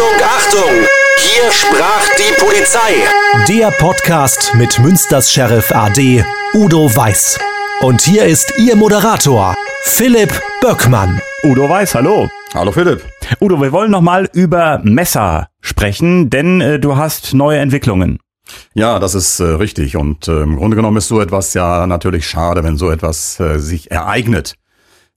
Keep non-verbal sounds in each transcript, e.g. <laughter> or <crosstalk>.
Achtung, Achtung! Hier sprach die Polizei. Der Podcast mit Münsters Sheriff AD Udo Weiß. Und hier ist Ihr Moderator, Philipp Böckmann. Udo Weiß, hallo. Hallo Philipp. Udo, wir wollen nochmal über Messer sprechen, denn äh, du hast neue Entwicklungen. Ja, das ist äh, richtig. Und äh, im Grunde genommen ist so etwas ja natürlich schade, wenn so etwas äh, sich ereignet.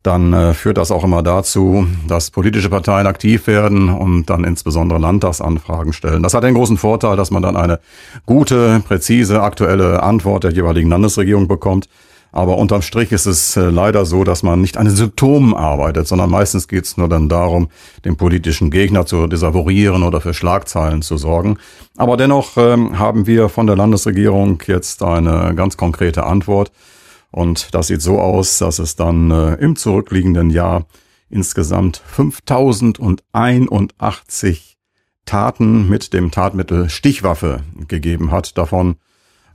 Dann äh, führt das auch immer dazu, dass politische Parteien aktiv werden und dann insbesondere Landtagsanfragen stellen. Das hat den großen Vorteil, dass man dann eine gute, präzise, aktuelle Antwort der jeweiligen Landesregierung bekommt. Aber unterm Strich ist es äh, leider so, dass man nicht an den Symptomen arbeitet, sondern meistens geht es nur dann darum, den politischen Gegner zu desavorieren oder für Schlagzeilen zu sorgen. Aber dennoch ähm, haben wir von der Landesregierung jetzt eine ganz konkrete Antwort. Und das sieht so aus, dass es dann äh, im zurückliegenden Jahr insgesamt 5081 Taten mit dem Tatmittel Stichwaffe gegeben hat. Davon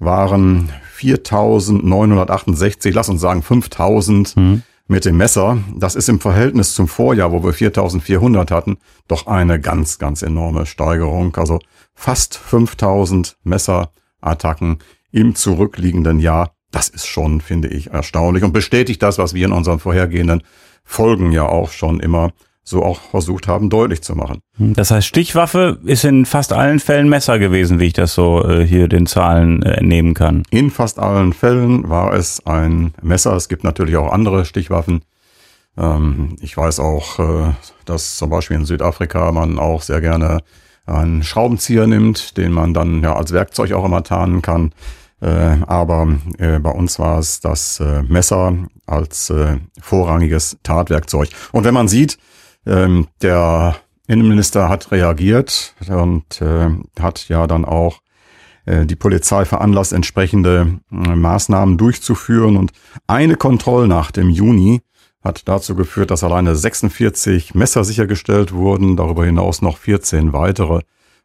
waren 4.968, lass uns sagen 5.000 mhm. mit dem Messer. Das ist im Verhältnis zum Vorjahr, wo wir 4.400 hatten, doch eine ganz, ganz enorme Steigerung. Also fast 5.000 Messerattacken im zurückliegenden Jahr. Das ist schon, finde ich, erstaunlich und bestätigt das, was wir in unseren vorhergehenden Folgen ja auch schon immer so auch versucht haben, deutlich zu machen. Hm, das heißt, Stichwaffe ist in fast allen Fällen Messer gewesen, wie ich das so äh, hier den Zahlen äh, entnehmen kann. In fast allen Fällen war es ein Messer. Es gibt natürlich auch andere Stichwaffen. Ähm, ich weiß auch, äh, dass zum Beispiel in Südafrika man auch sehr gerne einen Schraubenzieher nimmt, den man dann ja als Werkzeug auch immer tarnen kann. Aber bei uns war es das Messer als vorrangiges Tatwerkzeug. Und wenn man sieht, ähm, der Innenminister hat reagiert und äh, hat ja dann auch äh, die Polizei veranlasst, entsprechende äh, Maßnahmen durchzuführen. Und eine Kontrollnacht im Juni hat dazu geführt, dass alleine 46 Messer sichergestellt wurden, darüber hinaus noch 14 weitere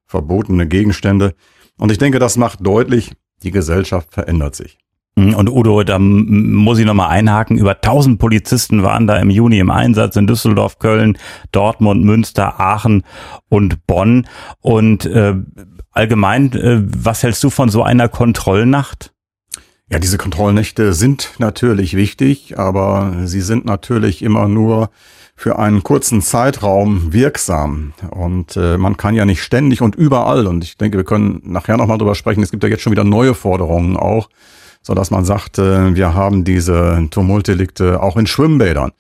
verbotene Gegenstände. Und ich denke, das macht deutlich, die Gesellschaft verändert sich. Mhm, und Udo, da muss ich nochmal einhaken, über 1000 Polizisten waren da im Juni im Einsatz in Düsseldorf, Köln, Dortmund, Münster, Aachen und Bonn. Und äh, allgemein, äh, was hältst du von so einer Kontrollnacht? Ja, diese Kontrollnächte sind natürlich wichtig, aber sie sind natürlich immer nur für einen kurzen Zeitraum wirksam. Und äh, man kann ja nicht ständig und überall, und ich denke, wir können nachher nochmal drüber sprechen, es gibt ja jetzt schon wieder neue Forderungen auch, so dass man sagt, äh, wir haben diese Tumultdelikte auch in Schwimmbädern.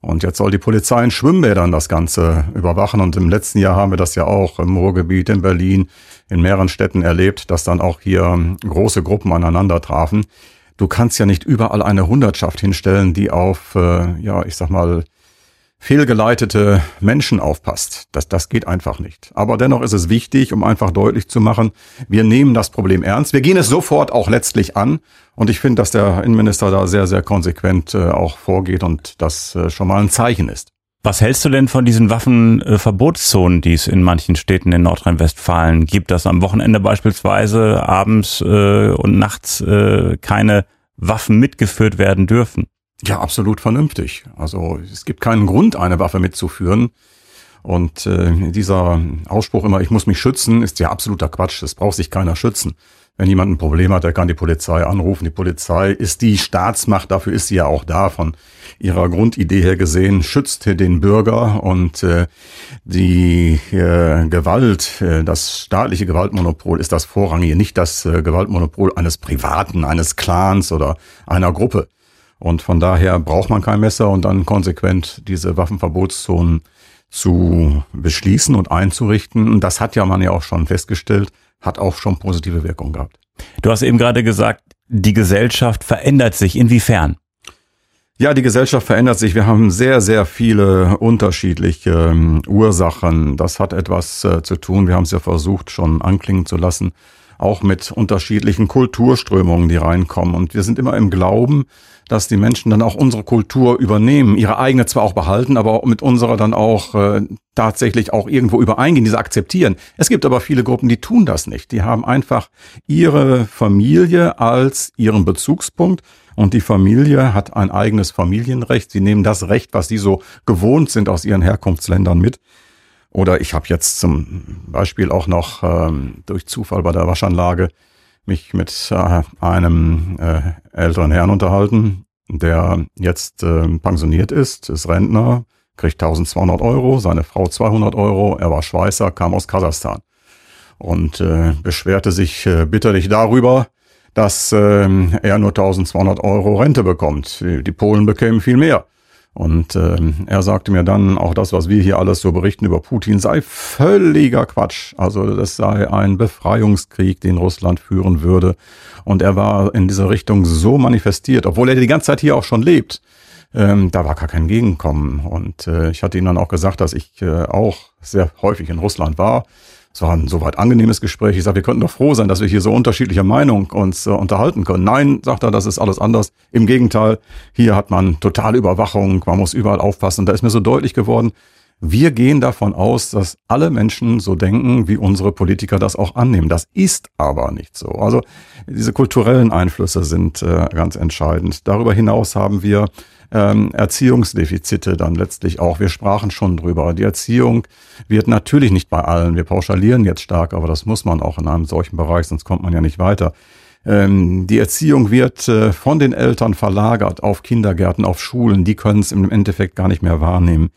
Und jetzt soll die Polizei in Schwimmbädern das Ganze überwachen. Und im letzten Jahr haben wir das ja auch im Ruhrgebiet, in Berlin, in mehreren Städten erlebt, dass dann auch hier große Gruppen aneinander trafen. Du kannst ja nicht überall eine Hundertschaft hinstellen, die auf, äh, ja, ich sag mal, fehlgeleitete Menschen aufpasst. Das, das geht einfach nicht. Aber dennoch ist es wichtig, um einfach deutlich zu machen, wir nehmen das Problem ernst. Wir gehen es sofort auch letztlich an. Und ich finde, dass der Innenminister da sehr, sehr konsequent äh, auch vorgeht und das äh, schon mal ein Zeichen ist. Was hältst du denn von diesen Waffenverbotszonen, die es in manchen Städten in Nordrhein-Westfalen gibt, dass am Wochenende beispielsweise abends äh, und nachts äh, keine Waffen mitgeführt werden dürfen? Ja, absolut vernünftig. Also es gibt keinen Grund, eine Waffe mitzuführen. Und äh, dieser Ausspruch immer, ich muss mich schützen, ist ja absoluter Quatsch. Es braucht sich keiner schützen. Wenn jemand ein Problem hat, der kann die Polizei anrufen. Die Polizei ist die Staatsmacht, dafür ist sie ja auch da. Von ihrer Grundidee her gesehen, schützt den Bürger und äh, die äh, Gewalt, äh, das staatliche Gewaltmonopol ist das Vorrangige, nicht das äh, Gewaltmonopol eines Privaten, eines Clans oder einer Gruppe. Und von daher braucht man kein Messer und dann konsequent diese Waffenverbotszonen zu beschließen und einzurichten. Und das hat ja man ja auch schon festgestellt, hat auch schon positive Wirkung gehabt. Du hast eben gerade gesagt, die Gesellschaft verändert sich. Inwiefern? Ja, die Gesellschaft verändert sich. Wir haben sehr, sehr viele unterschiedliche ähm, Ursachen. Das hat etwas äh, zu tun. Wir haben es ja versucht, schon anklingen zu lassen auch mit unterschiedlichen Kulturströmungen, die reinkommen. Und wir sind immer im Glauben, dass die Menschen dann auch unsere Kultur übernehmen, ihre eigene zwar auch behalten, aber mit unserer dann auch äh, tatsächlich auch irgendwo übereingehen, diese akzeptieren. Es gibt aber viele Gruppen, die tun das nicht. Die haben einfach ihre Familie als ihren Bezugspunkt und die Familie hat ein eigenes Familienrecht. Sie nehmen das Recht, was sie so gewohnt sind aus ihren Herkunftsländern mit. Oder ich habe jetzt zum Beispiel auch noch ähm, durch Zufall bei der Waschanlage mich mit äh, einem äh, älteren Herrn unterhalten, der jetzt äh, pensioniert ist, ist Rentner, kriegt 1200 Euro, seine Frau 200 Euro, er war Schweißer, kam aus Kasachstan und äh, beschwerte sich äh, bitterlich darüber, dass äh, er nur 1200 Euro Rente bekommt. Die Polen bekämen viel mehr. Und äh, er sagte mir dann, auch das, was wir hier alles so berichten über Putin, sei völliger Quatsch. Also das sei ein Befreiungskrieg, den Russland führen würde. Und er war in dieser Richtung so manifestiert, obwohl er die ganze Zeit hier auch schon lebt. Ähm, da war gar kein Gegenkommen. Und äh, ich hatte ihm dann auch gesagt, dass ich äh, auch sehr häufig in Russland war es war ein soweit angenehmes Gespräch. Ich sage, wir könnten doch froh sein, dass wir hier so unterschiedlicher Meinung uns äh, unterhalten können. Nein, sagt er, das ist alles anders. Im Gegenteil, hier hat man totale Überwachung, man muss überall aufpassen. Da ist mir so deutlich geworden, wir gehen davon aus, dass alle Menschen so denken, wie unsere Politiker das auch annehmen. Das ist aber nicht so. Also diese kulturellen Einflüsse sind äh, ganz entscheidend. Darüber hinaus haben wir ähm, Erziehungsdefizite dann letztlich auch. Wir sprachen schon drüber. Die Erziehung wird natürlich nicht bei allen. Wir pauschalieren jetzt stark, aber das muss man auch in einem solchen Bereich, sonst kommt man ja nicht weiter. Ähm, die Erziehung wird äh, von den Eltern verlagert auf Kindergärten, auf Schulen. Die können es im Endeffekt gar nicht mehr wahrnehmen.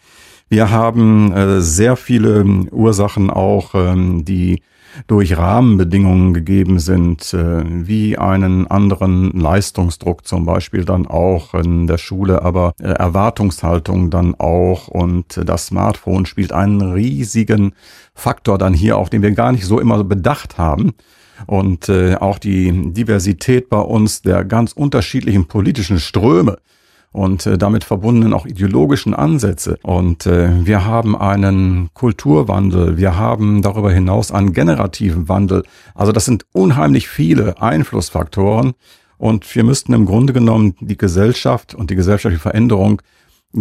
Wir haben äh, sehr viele Ursachen auch, ähm, die durch Rahmenbedingungen gegeben sind, äh, wie einen anderen Leistungsdruck zum Beispiel dann auch in der Schule, aber äh, Erwartungshaltung dann auch und das Smartphone spielt einen riesigen Faktor dann hier auch, den wir gar nicht so immer bedacht haben. Und äh, auch die Diversität bei uns der ganz unterschiedlichen politischen Ströme und äh, damit verbundenen auch ideologischen Ansätze. Und äh, wir haben einen Kulturwandel, wir haben darüber hinaus einen generativen Wandel. Also das sind unheimlich viele Einflussfaktoren. Und wir müssten im Grunde genommen die Gesellschaft und die gesellschaftliche Veränderung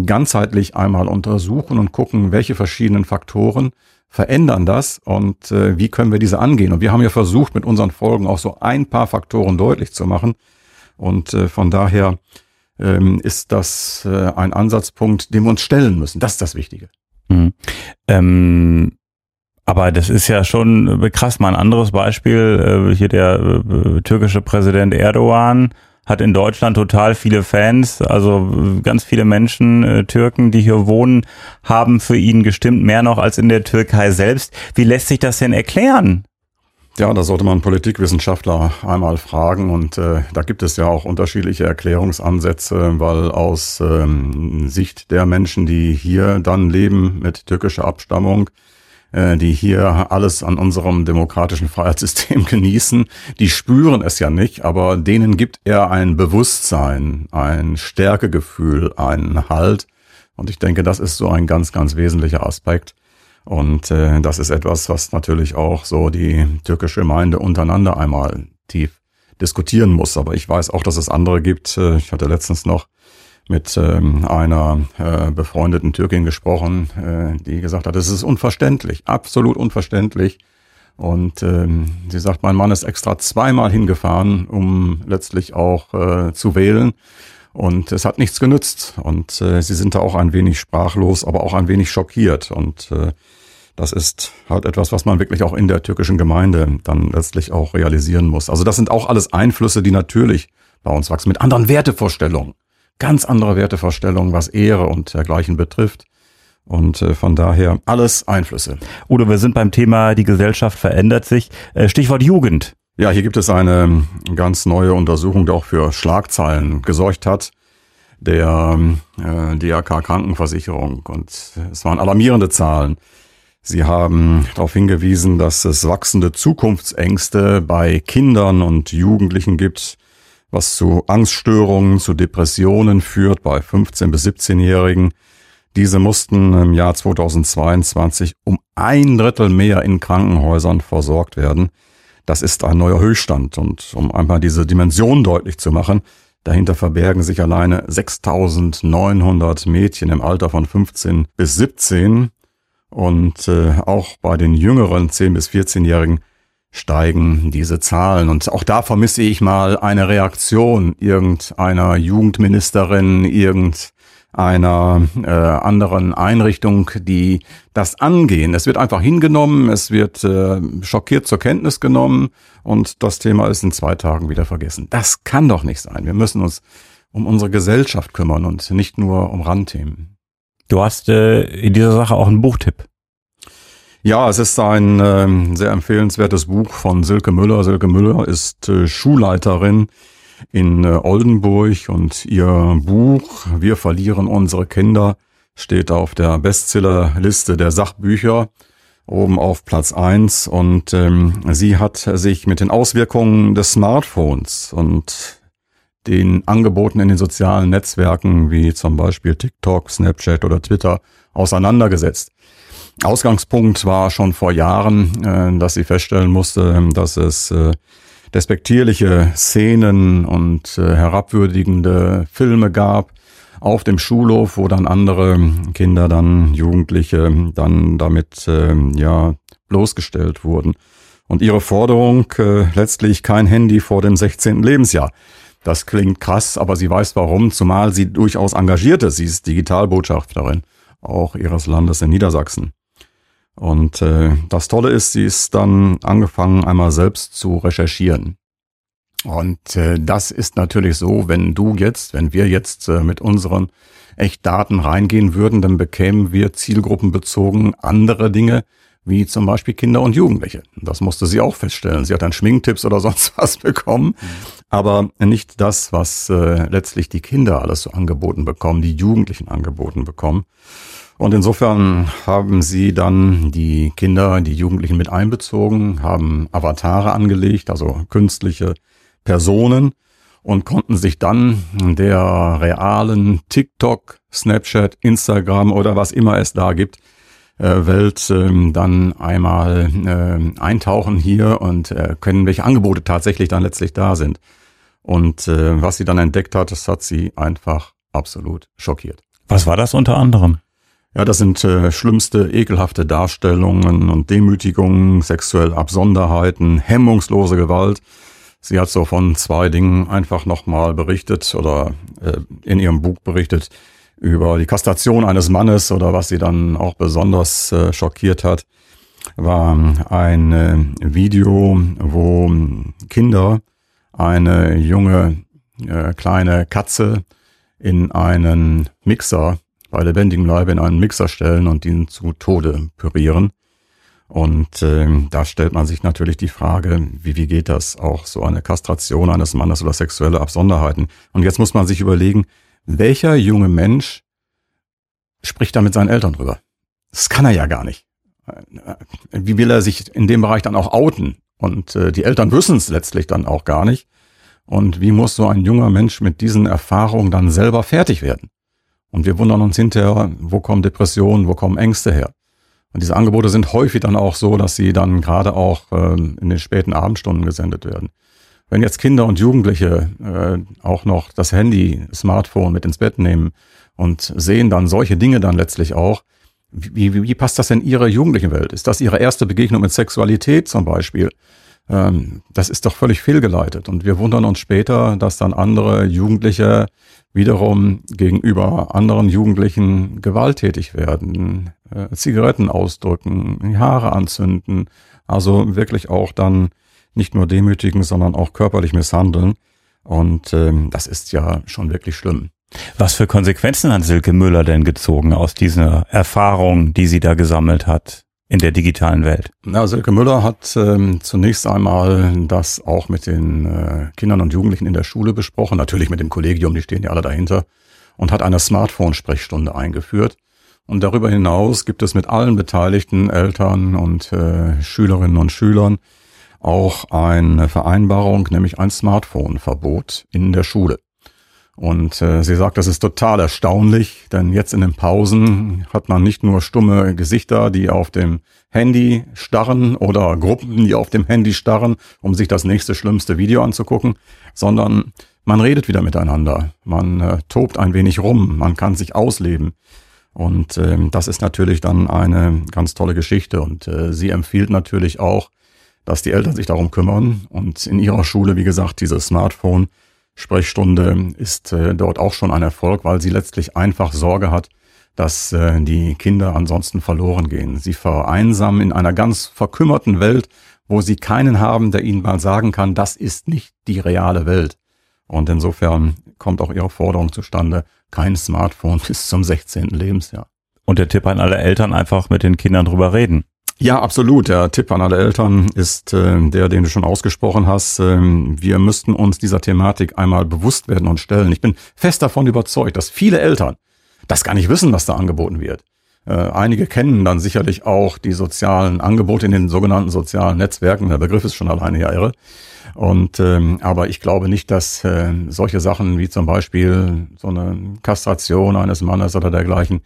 ganzheitlich einmal untersuchen und gucken, welche verschiedenen Faktoren verändern das und äh, wie können wir diese angehen. Und wir haben ja versucht, mit unseren Folgen auch so ein paar Faktoren deutlich zu machen. Und äh, von daher ähm, ist das äh, ein Ansatzpunkt, den wir uns stellen müssen. Das ist das Wichtige. Mhm. Ähm aber das ist ja schon krass. Mal ein anderes Beispiel. Äh, hier der äh, türkische Präsident Erdogan hat in Deutschland total viele Fans. Also äh, ganz viele Menschen, Türken, die hier wohnen, haben für ihn gestimmt, mehr noch als in der Türkei selbst. Wie lässt sich das denn erklären? Ja, da sollte man Politikwissenschaftler einmal fragen und äh, da gibt es ja auch unterschiedliche Erklärungsansätze, weil aus ähm, Sicht der Menschen, die hier dann leben mit türkischer Abstammung, äh, die hier alles an unserem demokratischen Freiheitssystem <laughs> genießen, die spüren es ja nicht, aber denen gibt er ein Bewusstsein, ein Stärkegefühl, einen Halt. Und ich denke, das ist so ein ganz, ganz wesentlicher Aspekt und äh, das ist etwas, was natürlich auch so die türkische Gemeinde untereinander einmal tief diskutieren muss. Aber ich weiß auch, dass es andere gibt. Äh, ich hatte letztens noch mit ähm, einer äh, befreundeten Türkin gesprochen, äh, die gesagt hat, es ist unverständlich, absolut unverständlich. Und ähm, sie sagt, mein Mann ist extra zweimal hingefahren, um letztlich auch äh, zu wählen. Und es hat nichts genützt. Und äh, sie sind da auch ein wenig sprachlos, aber auch ein wenig schockiert. Und äh, das ist halt etwas, was man wirklich auch in der türkischen Gemeinde dann letztlich auch realisieren muss. Also das sind auch alles Einflüsse, die natürlich bei uns wachsen, mit anderen Wertevorstellungen. Ganz andere Wertevorstellungen, was Ehre und dergleichen betrifft. Und äh, von daher alles Einflüsse. Oder wir sind beim Thema, die Gesellschaft verändert sich. Äh, Stichwort Jugend. Ja, hier gibt es eine ganz neue Untersuchung, die auch für Schlagzeilen gesorgt hat, der äh, DRK Krankenversicherung. Und es waren alarmierende Zahlen. Sie haben darauf hingewiesen, dass es wachsende Zukunftsängste bei Kindern und Jugendlichen gibt, was zu Angststörungen, zu Depressionen führt bei 15 bis 17-Jährigen. Diese mussten im Jahr 2022 um ein Drittel mehr in Krankenhäusern versorgt werden. Das ist ein neuer Höchststand. Und um einmal diese Dimension deutlich zu machen, dahinter verbergen sich alleine 6900 Mädchen im Alter von 15 bis 17. Und äh, auch bei den jüngeren 10 bis 14-Jährigen steigen diese Zahlen. Und auch da vermisse ich mal eine Reaktion irgendeiner Jugendministerin, irgendeiner einer äh, anderen Einrichtung, die das angehen. Es wird einfach hingenommen, es wird äh, schockiert zur Kenntnis genommen und das Thema ist in zwei Tagen wieder vergessen. Das kann doch nicht sein. Wir müssen uns um unsere Gesellschaft kümmern und nicht nur um Randthemen. Du hast äh, in dieser Sache auch einen Buchtipp. Ja, es ist ein äh, sehr empfehlenswertes Buch von Silke Müller. Silke Müller ist äh, Schulleiterin in äh, Oldenburg und ihr Buch Wir verlieren unsere Kinder steht auf der Bestsellerliste der Sachbücher oben auf Platz eins und ähm, sie hat sich mit den Auswirkungen des Smartphones und den Angeboten in den sozialen Netzwerken wie zum Beispiel TikTok, Snapchat oder Twitter auseinandergesetzt. Ausgangspunkt war schon vor Jahren, äh, dass sie feststellen musste, dass es äh, despektierliche Szenen und äh, herabwürdigende Filme gab auf dem Schulhof, wo dann andere Kinder, dann Jugendliche dann damit äh, ja bloßgestellt wurden. Und ihre Forderung äh, letztlich kein Handy vor dem 16. Lebensjahr. Das klingt krass, aber sie weiß warum, zumal sie durchaus engagiert ist. Sie ist Digitalbotschafterin, auch ihres Landes in Niedersachsen. Und äh, das Tolle ist, sie ist dann angefangen, einmal selbst zu recherchieren. Und äh, das ist natürlich so, wenn du jetzt, wenn wir jetzt äh, mit unseren Echtdaten reingehen würden, dann bekämen wir zielgruppenbezogen andere Dinge, wie zum Beispiel Kinder und Jugendliche. Das musste sie auch feststellen. Sie hat dann Schminktipps oder <laughs> sonst was bekommen, aber nicht das, was äh, letztlich die Kinder alles so angeboten bekommen, die Jugendlichen angeboten bekommen. Und insofern haben sie dann die Kinder, die Jugendlichen mit einbezogen, haben Avatare angelegt, also künstliche Personen und konnten sich dann der realen TikTok, Snapchat, Instagram oder was immer es da gibt, äh, Welt äh, dann einmal äh, eintauchen hier und äh, können, welche Angebote tatsächlich dann letztlich da sind. Und was sie dann entdeckt hat, das hat sie einfach absolut schockiert. Was war das unter anderem? Ja, das sind äh, schlimmste, ekelhafte Darstellungen und Demütigungen, sexuelle Absonderheiten, hemmungslose Gewalt. Sie hat so von zwei Dingen einfach nochmal berichtet oder äh, in ihrem Buch berichtet über die Kastration eines Mannes oder was sie dann auch besonders äh, schockiert hat, war ein äh, Video, wo Kinder eine junge äh, kleine Katze in einen Mixer bei lebendigem Leibe in einen Mixer stellen und ihn zu Tode pürieren. Und äh, da stellt man sich natürlich die Frage, wie, wie geht das auch so eine Kastration eines Mannes oder sexuelle Absonderheiten? Und jetzt muss man sich überlegen, welcher junge Mensch spricht da mit seinen Eltern drüber? Das kann er ja gar nicht. Wie will er sich in dem Bereich dann auch outen? Und äh, die Eltern wissen es letztlich dann auch gar nicht. Und wie muss so ein junger Mensch mit diesen Erfahrungen dann selber fertig werden? Und wir wundern uns hinterher, wo kommen Depressionen, wo kommen Ängste her. Und diese Angebote sind häufig dann auch so, dass sie dann gerade auch äh, in den späten Abendstunden gesendet werden. Wenn jetzt Kinder und Jugendliche äh, auch noch das Handy, Smartphone mit ins Bett nehmen und sehen dann solche Dinge dann letztlich auch, wie, wie, wie passt das in ihre jugendlichen Welt? Ist das ihre erste Begegnung mit Sexualität zum Beispiel? Ähm, das ist doch völlig fehlgeleitet. Und wir wundern uns später, dass dann andere Jugendliche wiederum gegenüber anderen Jugendlichen gewalttätig werden, äh, Zigaretten ausdrücken, Haare anzünden, also wirklich auch dann nicht nur demütigen, sondern auch körperlich misshandeln. Und ähm, das ist ja schon wirklich schlimm. Was für Konsequenzen hat Silke Müller denn gezogen aus dieser Erfahrung, die sie da gesammelt hat? In der digitalen Welt? Na, Silke Müller hat ähm, zunächst einmal das auch mit den äh, Kindern und Jugendlichen in der Schule besprochen, natürlich mit dem Kollegium, die stehen ja alle dahinter, und hat eine Smartphone-Sprechstunde eingeführt. Und darüber hinaus gibt es mit allen beteiligten Eltern und äh, Schülerinnen und Schülern auch eine Vereinbarung, nämlich ein Smartphone-Verbot in der Schule. Und äh, sie sagt, das ist total erstaunlich, denn jetzt in den Pausen hat man nicht nur stumme Gesichter, die auf dem Handy starren oder Gruppen, die auf dem Handy starren, um sich das nächste schlimmste Video anzugucken, sondern man redet wieder miteinander, man äh, tobt ein wenig rum, man kann sich ausleben. Und äh, das ist natürlich dann eine ganz tolle Geschichte. Und äh, sie empfiehlt natürlich auch, dass die Eltern sich darum kümmern und in ihrer Schule, wie gesagt, dieses Smartphone Sprechstunde ist äh, dort auch schon ein Erfolg, weil sie letztlich einfach Sorge hat, dass äh, die Kinder ansonsten verloren gehen. Sie vereinsamen in einer ganz verkümmerten Welt, wo sie keinen haben, der ihnen mal sagen kann, das ist nicht die reale Welt. Und insofern kommt auch ihre Forderung zustande, kein Smartphone <laughs> bis zum 16. Lebensjahr. Und der Tipp an alle Eltern, einfach mit den Kindern drüber reden. Ja, absolut. Der Tipp an alle Eltern ist äh, der, den du schon ausgesprochen hast. Ähm, wir müssten uns dieser Thematik einmal bewusst werden und stellen. Ich bin fest davon überzeugt, dass viele Eltern das gar nicht wissen, was da angeboten wird. Äh, einige kennen dann sicherlich auch die sozialen Angebote in den sogenannten sozialen Netzwerken. Der Begriff ist schon alleine ja irre. Und ähm, aber ich glaube nicht, dass äh, solche Sachen wie zum Beispiel so eine Kastration eines Mannes oder dergleichen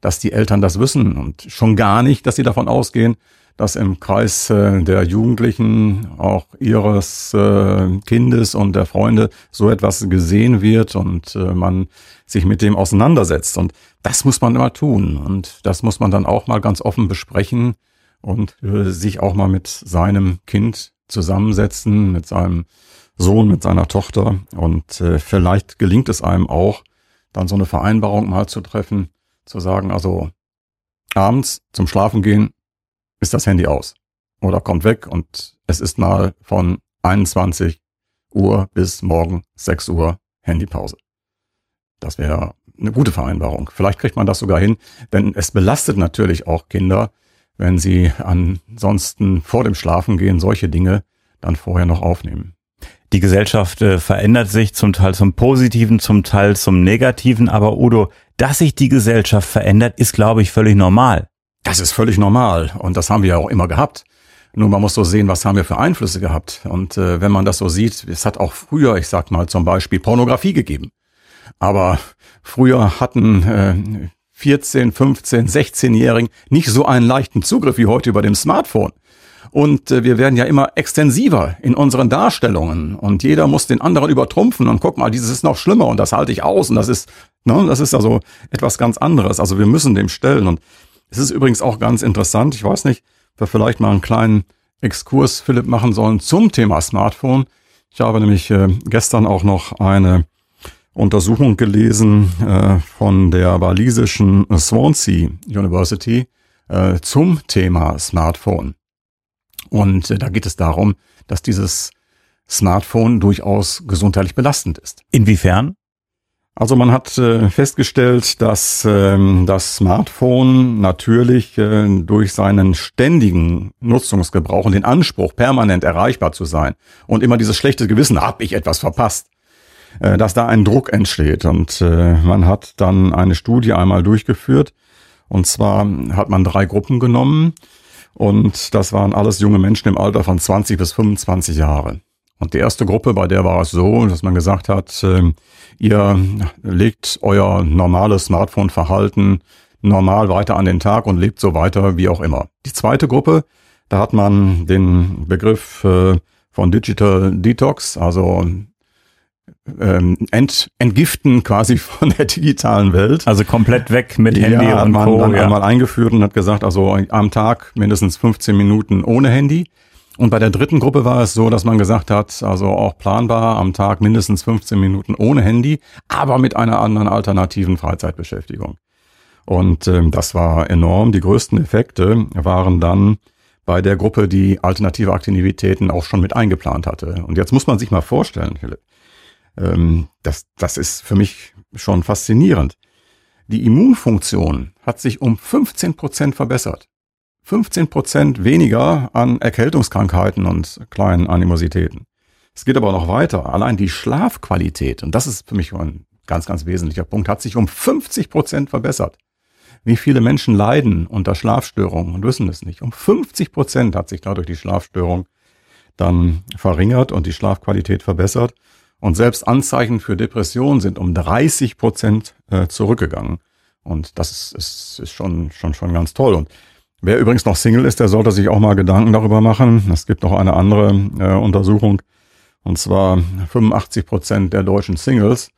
dass die Eltern das wissen und schon gar nicht, dass sie davon ausgehen, dass im Kreis äh, der Jugendlichen auch ihres äh, Kindes und der Freunde so etwas gesehen wird und äh, man sich mit dem auseinandersetzt. Und das muss man immer tun. Und das muss man dann auch mal ganz offen besprechen und äh, sich auch mal mit seinem Kind zusammensetzen, mit seinem Sohn, mit seiner Tochter. Und äh, vielleicht gelingt es einem auch, dann so eine Vereinbarung mal zu treffen, zu sagen, also abends zum Schlafen gehen ist das Handy aus oder kommt weg und es ist mal von 21 Uhr bis morgen 6 Uhr Handypause. Das wäre eine gute Vereinbarung. Vielleicht kriegt man das sogar hin, denn es belastet natürlich auch Kinder, wenn sie ansonsten vor dem Schlafengehen solche Dinge dann vorher noch aufnehmen. Die Gesellschaft äh, verändert sich zum Teil zum Positiven, zum Teil zum Negativen. Aber Udo, dass sich die Gesellschaft verändert, ist, glaube ich, völlig normal. Das ist völlig normal und das haben wir ja auch immer gehabt. Nur man muss so sehen, was haben wir für Einflüsse gehabt. Und äh, wenn man das so sieht, es hat auch früher, ich sag mal zum Beispiel, Pornografie gegeben. Aber früher hatten äh, 14, 15, 16-Jährigen nicht so einen leichten Zugriff wie heute über dem Smartphone. Und äh, wir werden ja immer extensiver in unseren Darstellungen. Und jeder muss den anderen übertrumpfen. Und guck mal, dieses ist noch schlimmer und das halte ich aus. Und das ist, ne, das ist also etwas ganz anderes. Also wir müssen dem stellen. Und es ist übrigens auch ganz interessant. Ich weiß nicht, ob wir vielleicht mal einen kleinen Exkurs, Philipp, machen sollen zum Thema Smartphone. Ich habe nämlich äh, gestern auch noch eine Untersuchung gelesen äh, von der walisischen Swansea University äh, zum Thema Smartphone. Und äh, da geht es darum, dass dieses Smartphone durchaus gesundheitlich belastend ist. Inwiefern? Also man hat äh, festgestellt, dass ähm, das Smartphone natürlich äh, durch seinen ständigen Nutzungsgebrauch und den Anspruch, permanent erreichbar zu sein und immer dieses schlechte Gewissen, hab ich etwas verpasst, äh, dass da ein Druck entsteht. Und äh, man hat dann eine Studie einmal durchgeführt. Und zwar hat man drei Gruppen genommen und das waren alles junge Menschen im Alter von 20 bis 25 Jahre. Und die erste Gruppe, bei der war es so, dass man gesagt hat, äh, ihr legt euer normales Smartphone-Verhalten normal weiter an den Tag und lebt so weiter wie auch immer. Die zweite Gruppe, da hat man den Begriff äh, von Digital Detox, also ähm, ent, entgiften quasi <laughs> von der digitalen Welt. Also komplett weg mit Handy ja, und man Co. dann ja. einmal eingeführt und hat gesagt, also am Tag mindestens 15 Minuten ohne Handy. Und bei der dritten Gruppe war es so, dass man gesagt hat, also auch planbar am Tag mindestens 15 Minuten ohne Handy, aber mit einer anderen alternativen Freizeitbeschäftigung. Und ähm, das war enorm. Die größten Effekte waren dann bei der Gruppe, die alternative Aktivitäten auch schon mit eingeplant hatte. Und jetzt muss man sich mal vorstellen, Philipp, ähm, das, das ist für mich schon faszinierend. Die Immunfunktion hat sich um 15 Prozent verbessert. 15 Prozent weniger an Erkältungskrankheiten und kleinen Animositäten. Es geht aber noch weiter. Allein die Schlafqualität, und das ist für mich ein ganz, ganz wesentlicher Punkt, hat sich um 50 Prozent verbessert. Wie viele Menschen leiden unter Schlafstörungen und wissen es nicht. Um 50 Prozent hat sich dadurch die Schlafstörung dann verringert und die Schlafqualität verbessert. Und selbst Anzeichen für Depression sind um 30 Prozent äh, zurückgegangen. Und das ist, ist, ist schon, schon, schon ganz toll. Und wer übrigens noch Single ist, der sollte sich auch mal Gedanken darüber machen. Es gibt noch eine andere äh, Untersuchung. Und zwar 85 Prozent der deutschen Singles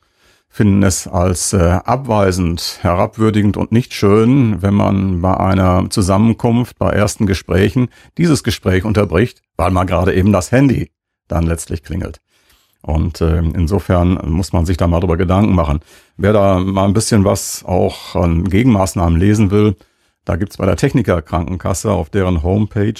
finden es als äh, abweisend, herabwürdigend und nicht schön, wenn man bei einer Zusammenkunft, bei ersten Gesprächen dieses Gespräch unterbricht, weil man gerade eben das Handy dann letztlich klingelt. Und äh, insofern muss man sich da mal drüber Gedanken machen. Wer da mal ein bisschen was auch an Gegenmaßnahmen lesen will, da gibt's bei der Techniker Krankenkasse auf deren Homepage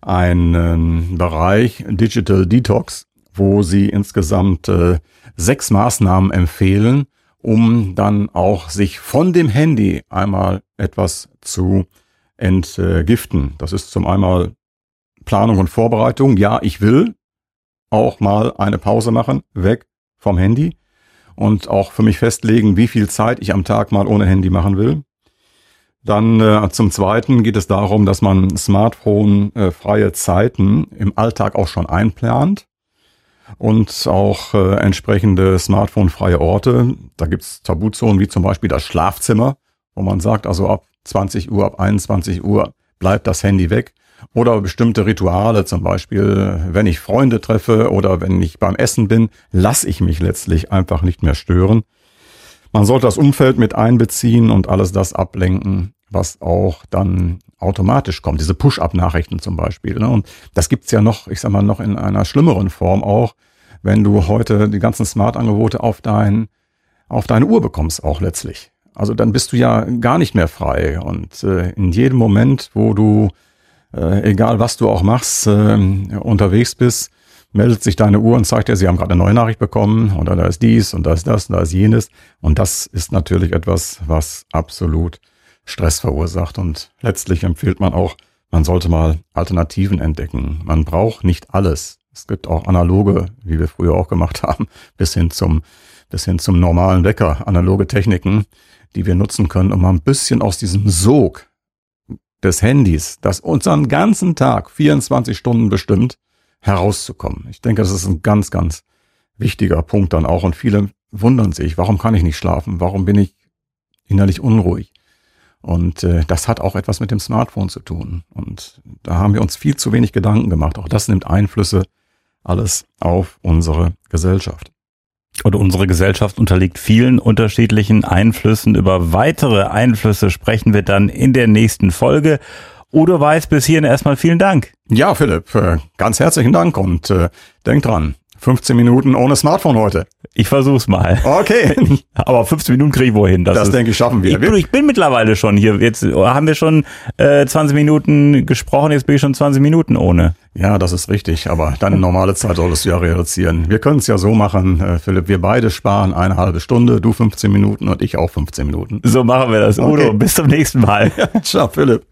einen Bereich Digital Detox, wo sie insgesamt äh, sechs Maßnahmen empfehlen, um dann auch sich von dem Handy einmal etwas zu entgiften. Das ist zum einmal Planung und Vorbereitung. Ja, ich will auch mal eine Pause machen, weg vom Handy und auch für mich festlegen, wie viel Zeit ich am Tag mal ohne Handy machen will. Dann äh, zum Zweiten geht es darum, dass man Smartphone-freie äh, Zeiten im Alltag auch schon einplant und auch äh, entsprechende Smartphone-freie Orte. Da gibt's Tabuzonen wie zum Beispiel das Schlafzimmer, wo man sagt, also ab 20 Uhr, ab 21 Uhr bleibt das Handy weg. Oder bestimmte Rituale, zum Beispiel, wenn ich Freunde treffe oder wenn ich beim Essen bin, lasse ich mich letztlich einfach nicht mehr stören. Man sollte das Umfeld mit einbeziehen und alles das ablenken, was auch dann automatisch kommt. Diese Push-up-Nachrichten zum Beispiel. Ne? Und das gibt's ja noch, ich sag mal, noch in einer schlimmeren Form auch, wenn du heute die ganzen Smart-Angebote auf dein, auf deine Uhr bekommst auch letztlich. Also dann bist du ja gar nicht mehr frei. Und äh, in jedem Moment, wo du, äh, egal was du auch machst, äh, unterwegs bist, meldet sich deine Uhr und zeigt dir, sie haben gerade eine neue Nachricht bekommen oder da ist dies und da ist das und da ist jenes. Und das ist natürlich etwas, was absolut Stress verursacht. Und letztlich empfiehlt man auch, man sollte mal Alternativen entdecken. Man braucht nicht alles. Es gibt auch analoge, wie wir früher auch gemacht haben, <laughs> bis hin zum, bis hin zum normalen Wecker, analoge Techniken, die wir nutzen können, um mal ein bisschen aus diesem Sog des Handys, das unseren ganzen Tag 24 Stunden bestimmt, herauszukommen. Ich denke, das ist ein ganz, ganz wichtiger Punkt dann auch. Und viele wundern sich, warum kann ich nicht schlafen? Warum bin ich innerlich unruhig? Und äh, das hat auch etwas mit dem Smartphone zu tun. Und da haben wir uns viel zu wenig Gedanken gemacht. Auch das nimmt Einflüsse alles auf unsere Gesellschaft. Und unsere Gesellschaft unterliegt vielen unterschiedlichen Einflüssen. Über weitere Einflüsse sprechen wir dann in der nächsten Folge. Udo Weiß, bis hierhin erstmal vielen Dank. Ja, Philipp, äh, ganz herzlichen Dank und äh, denk dran, 15 Minuten ohne Smartphone heute. Ich versuch's mal. Okay. <laughs> Aber 15 Minuten kriege ich wohin. Das, das ist, denke ich, schaffen wir. Ich, ich, bin mittlerweile schon hier. Jetzt haben wir schon äh, 20 Minuten gesprochen, jetzt bin ich schon 20 Minuten ohne. Ja, das ist richtig. Aber deine normale Zeit solltest du ja reduzieren. Wir können es ja so machen, äh, Philipp. Wir beide sparen eine halbe Stunde, du 15 Minuten und ich auch 15 Minuten. So machen wir das. Udo, okay. bis zum nächsten Mal. <laughs> Ciao, Philipp.